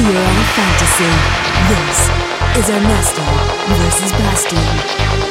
We are fantasy. This is Ernesto versus Bastion.